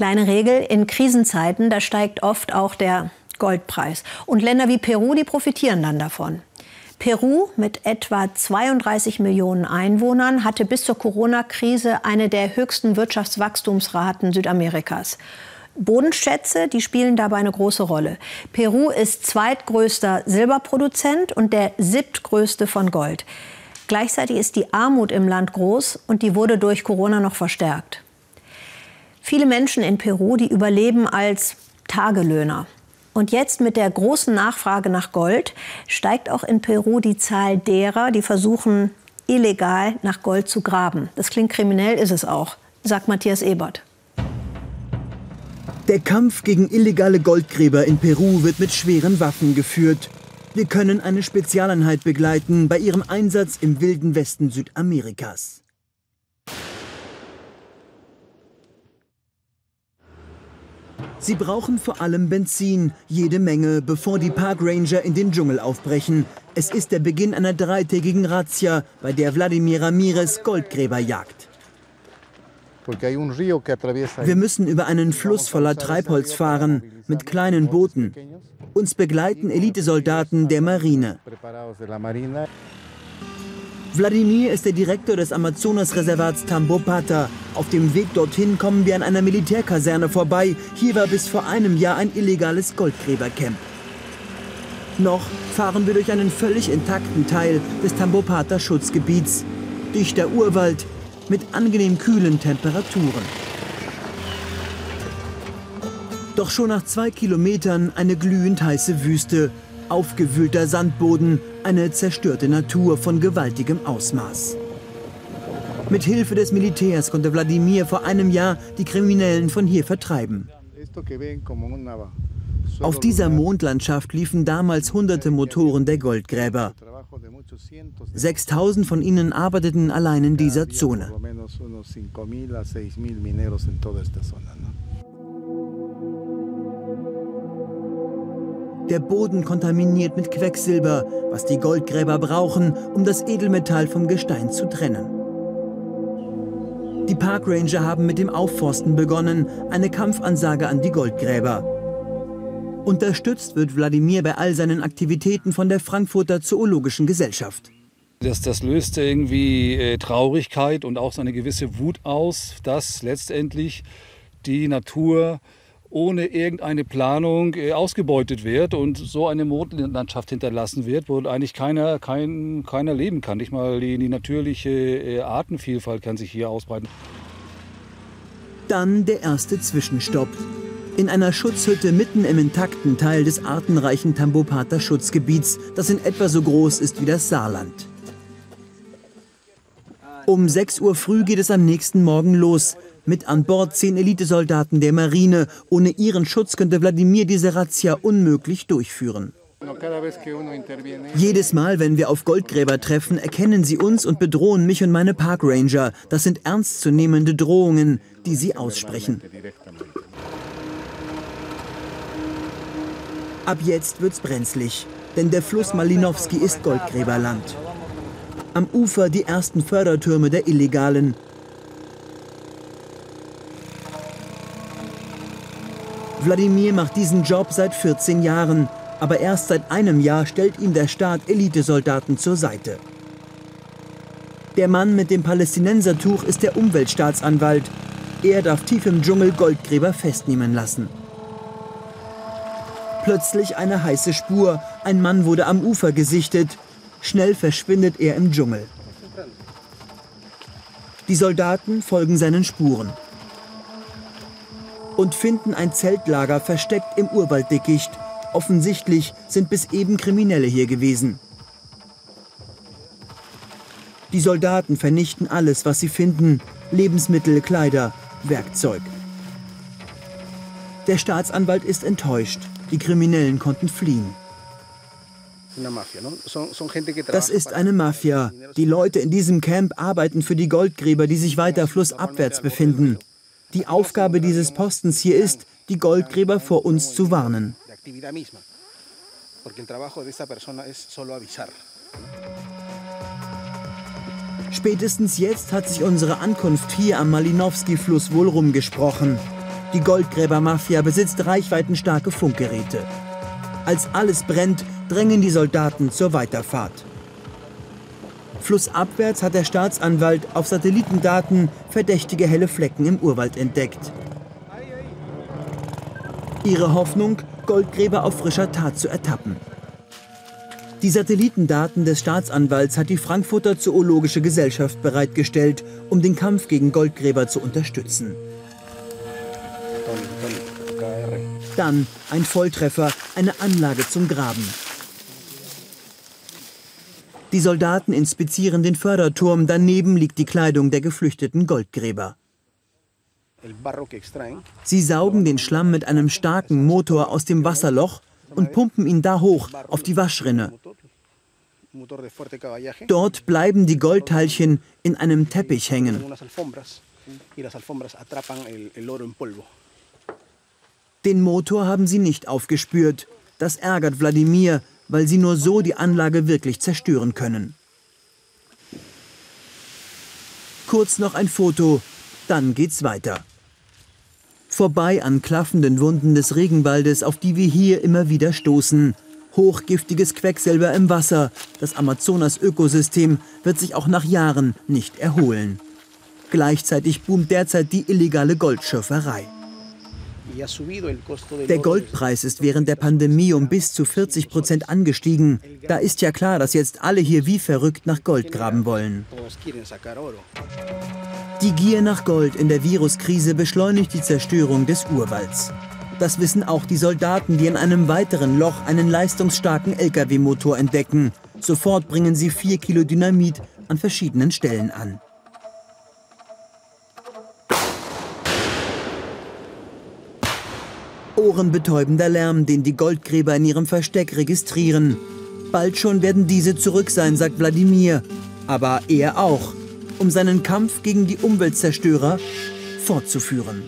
Kleine Regel, in Krisenzeiten, da steigt oft auch der Goldpreis. Und Länder wie Peru, die profitieren dann davon. Peru mit etwa 32 Millionen Einwohnern hatte bis zur Corona-Krise eine der höchsten Wirtschaftswachstumsraten Südamerikas. Bodenschätze, die spielen dabei eine große Rolle. Peru ist zweitgrößter Silberproduzent und der siebtgrößte von Gold. Gleichzeitig ist die Armut im Land groß und die wurde durch Corona noch verstärkt. Viele Menschen in Peru, die überleben als Tagelöhner. Und jetzt mit der großen Nachfrage nach Gold steigt auch in Peru die Zahl derer, die versuchen, illegal nach Gold zu graben. Das klingt kriminell, ist es auch, sagt Matthias Ebert. Der Kampf gegen illegale Goldgräber in Peru wird mit schweren Waffen geführt. Wir können eine Spezialeinheit begleiten bei ihrem Einsatz im wilden Westen Südamerikas. Sie brauchen vor allem Benzin, jede Menge, bevor die Park Ranger in den Dschungel aufbrechen. Es ist der Beginn einer dreitägigen Razzia, bei der Wladimir Ramirez Goldgräber jagt. Wir müssen über einen Fluss voller Treibholz fahren, mit kleinen Booten. Uns begleiten Elitesoldaten der Marine. Wladimir ist der Direktor des Amazonasreservats Tambopata. Auf dem Weg dorthin kommen wir an einer Militärkaserne vorbei. Hier war bis vor einem Jahr ein illegales Goldgräbercamp. Noch fahren wir durch einen völlig intakten Teil des Tambopata Schutzgebiets. Dichter Urwald mit angenehm kühlen Temperaturen. Doch schon nach zwei Kilometern eine glühend heiße Wüste aufgewühlter Sandboden, eine zerstörte Natur von gewaltigem Ausmaß. Mit Hilfe des Militärs konnte Wladimir vor einem Jahr die Kriminellen von hier vertreiben. Auf dieser Mondlandschaft liefen damals hunderte Motoren der Goldgräber. 6000 von ihnen arbeiteten allein in dieser Zone. Der Boden kontaminiert mit Quecksilber, was die Goldgräber brauchen, um das Edelmetall vom Gestein zu trennen. Die Parkranger haben mit dem Aufforsten begonnen, eine Kampfansage an die Goldgräber. Unterstützt wird Wladimir bei all seinen Aktivitäten von der Frankfurter Zoologischen Gesellschaft. Das, das löste irgendwie äh, Traurigkeit und auch so eine gewisse Wut aus, dass letztendlich die Natur ohne irgendeine Planung äh, ausgebeutet wird und so eine Mondlandschaft hinterlassen wird, wo eigentlich keiner, kein, keiner leben kann. Nicht mal die, die natürliche äh, Artenvielfalt kann sich hier ausbreiten. Dann der erste Zwischenstopp. In einer Schutzhütte mitten im intakten Teil des artenreichen Tambopata Schutzgebiets, das in etwa so groß ist wie das Saarland. Um 6 Uhr früh geht es am nächsten Morgen los. Mit an Bord zehn Elitesoldaten der Marine. Ohne ihren Schutz könnte Wladimir diese Razzia unmöglich durchführen. Jedes Mal, wenn wir auf Goldgräber treffen, erkennen sie uns und bedrohen mich und meine Parkranger. Das sind ernstzunehmende Drohungen, die sie aussprechen. Ab jetzt wird's brenzlig, denn der Fluss Malinowski ist Goldgräberland. Am Ufer die ersten Fördertürme der Illegalen, Wladimir macht diesen Job seit 14 Jahren, aber erst seit einem Jahr stellt ihm der Staat Elitesoldaten zur Seite. Der Mann mit dem Palästinensertuch ist der Umweltstaatsanwalt. Er darf tief im Dschungel Goldgräber festnehmen lassen. Plötzlich eine heiße Spur. Ein Mann wurde am Ufer gesichtet. Schnell verschwindet er im Dschungel. Die Soldaten folgen seinen Spuren und finden ein Zeltlager versteckt im Urwalddickicht. Offensichtlich sind bis eben Kriminelle hier gewesen. Die Soldaten vernichten alles, was sie finden. Lebensmittel, Kleider, Werkzeug. Der Staatsanwalt ist enttäuscht. Die Kriminellen konnten fliehen. Das ist eine Mafia. Die Leute in diesem Camp arbeiten für die Goldgräber, die sich weiter flussabwärts befinden. Die Aufgabe dieses Postens hier ist, die Goldgräber vor uns zu warnen. Spätestens jetzt hat sich unsere Ankunft hier am Malinowski-Fluss wohl rumgesprochen. Die Goldgräbermafia besitzt reichweitenstarke Funkgeräte. Als alles brennt, drängen die Soldaten zur Weiterfahrt. Flussabwärts hat der Staatsanwalt auf Satellitendaten verdächtige helle Flecken im Urwald entdeckt. Ihre Hoffnung, Goldgräber auf frischer Tat zu ertappen. Die Satellitendaten des Staatsanwalts hat die Frankfurter Zoologische Gesellschaft bereitgestellt, um den Kampf gegen Goldgräber zu unterstützen. Dann ein Volltreffer, eine Anlage zum Graben. Die Soldaten inspizieren den Förderturm, daneben liegt die Kleidung der geflüchteten Goldgräber. Sie saugen den Schlamm mit einem starken Motor aus dem Wasserloch und pumpen ihn da hoch auf die Waschrinne. Dort bleiben die Goldteilchen in einem Teppich hängen. Den Motor haben sie nicht aufgespürt. Das ärgert Wladimir, weil sie nur so die Anlage wirklich zerstören können. Kurz noch ein Foto, dann geht's weiter. Vorbei an klaffenden Wunden des Regenwaldes, auf die wir hier immer wieder stoßen. Hochgiftiges Quecksilber im Wasser. Das Amazonas-Ökosystem wird sich auch nach Jahren nicht erholen. Gleichzeitig boomt derzeit die illegale Goldschürferei. Der Goldpreis ist während der Pandemie um bis zu 40 Prozent angestiegen. Da ist ja klar, dass jetzt alle hier wie verrückt nach Gold graben wollen. Die Gier nach Gold in der Viruskrise beschleunigt die Zerstörung des Urwalds. Das wissen auch die Soldaten, die in einem weiteren Loch einen leistungsstarken Lkw-Motor entdecken. Sofort bringen sie vier Kilo Dynamit an verschiedenen Stellen an. Ohrenbetäubender Lärm, den die Goldgräber in ihrem Versteck registrieren. Bald schon werden diese zurück sein, sagt Wladimir. Aber er auch, um seinen Kampf gegen die Umweltzerstörer fortzuführen.